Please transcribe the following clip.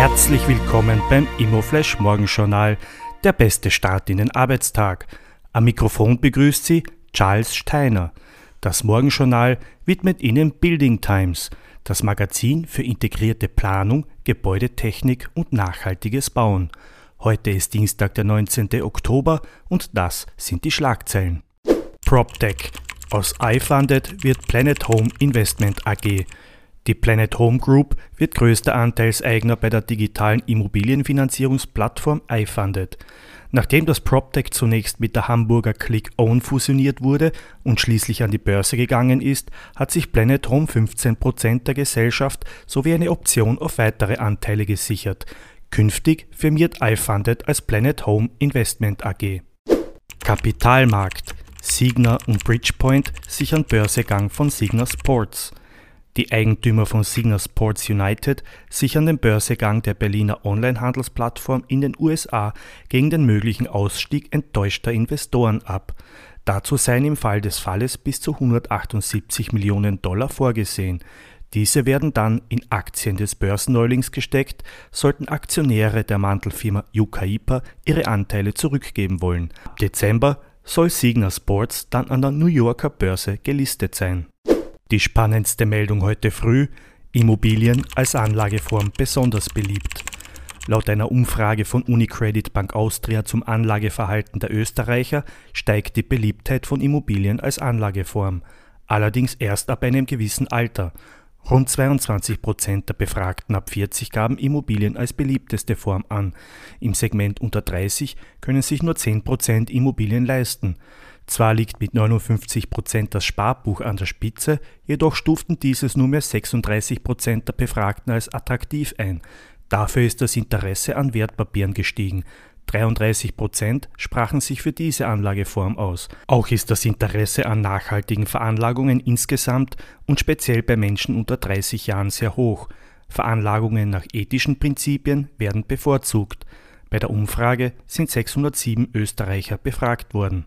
Herzlich willkommen beim Immoflash Morgenjournal, der beste Start in den Arbeitstag. Am Mikrofon begrüßt Sie Charles Steiner. Das Morgenjournal widmet Ihnen Building Times, das Magazin für integrierte Planung, Gebäudetechnik und nachhaltiges Bauen. Heute ist Dienstag, der 19. Oktober und das sind die Schlagzeilen. PropTech. Aus iFunded wird Planet Home Investment AG. Die Planet Home Group wird größter Anteilseigner bei der digitalen Immobilienfinanzierungsplattform iFunded. Nachdem das PropTech zunächst mit der Hamburger ClickOwn fusioniert wurde und schließlich an die Börse gegangen ist, hat sich Planet Home 15% der Gesellschaft sowie eine Option auf weitere Anteile gesichert. Künftig firmiert iFunded als Planet Home Investment AG. Kapitalmarkt. Signa und Bridgepoint sichern Börsegang von Signa Sports. Die Eigentümer von Signa Sports United sichern den Börsegang der Berliner Onlinehandelsplattform in den USA gegen den möglichen Ausstieg enttäuschter Investoren ab. Dazu seien im Fall des Falles bis zu 178 Millionen Dollar vorgesehen. Diese werden dann in Aktien des Börsenneulings gesteckt, sollten Aktionäre der Mantelfirma Yucaipa ihre Anteile zurückgeben wollen. Ab Dezember soll Signa Sports dann an der New Yorker Börse gelistet sein. Die spannendste Meldung heute früh, Immobilien als Anlageform besonders beliebt. Laut einer Umfrage von Unicredit Bank Austria zum Anlageverhalten der Österreicher steigt die Beliebtheit von Immobilien als Anlageform, allerdings erst ab einem gewissen Alter. Rund 22 Prozent der Befragten ab 40 gaben Immobilien als beliebteste Form an. Im Segment unter 30 können sich nur 10 Prozent Immobilien leisten. Zwar liegt mit 59 Prozent das Sparbuch an der Spitze, jedoch stuften dieses nur mehr 36 Prozent der Befragten als attraktiv ein. Dafür ist das Interesse an Wertpapieren gestiegen. 33 Prozent sprachen sich für diese Anlageform aus. Auch ist das Interesse an nachhaltigen Veranlagungen insgesamt und speziell bei Menschen unter 30 Jahren sehr hoch. Veranlagungen nach ethischen Prinzipien werden bevorzugt. Bei der Umfrage sind 607 Österreicher befragt worden.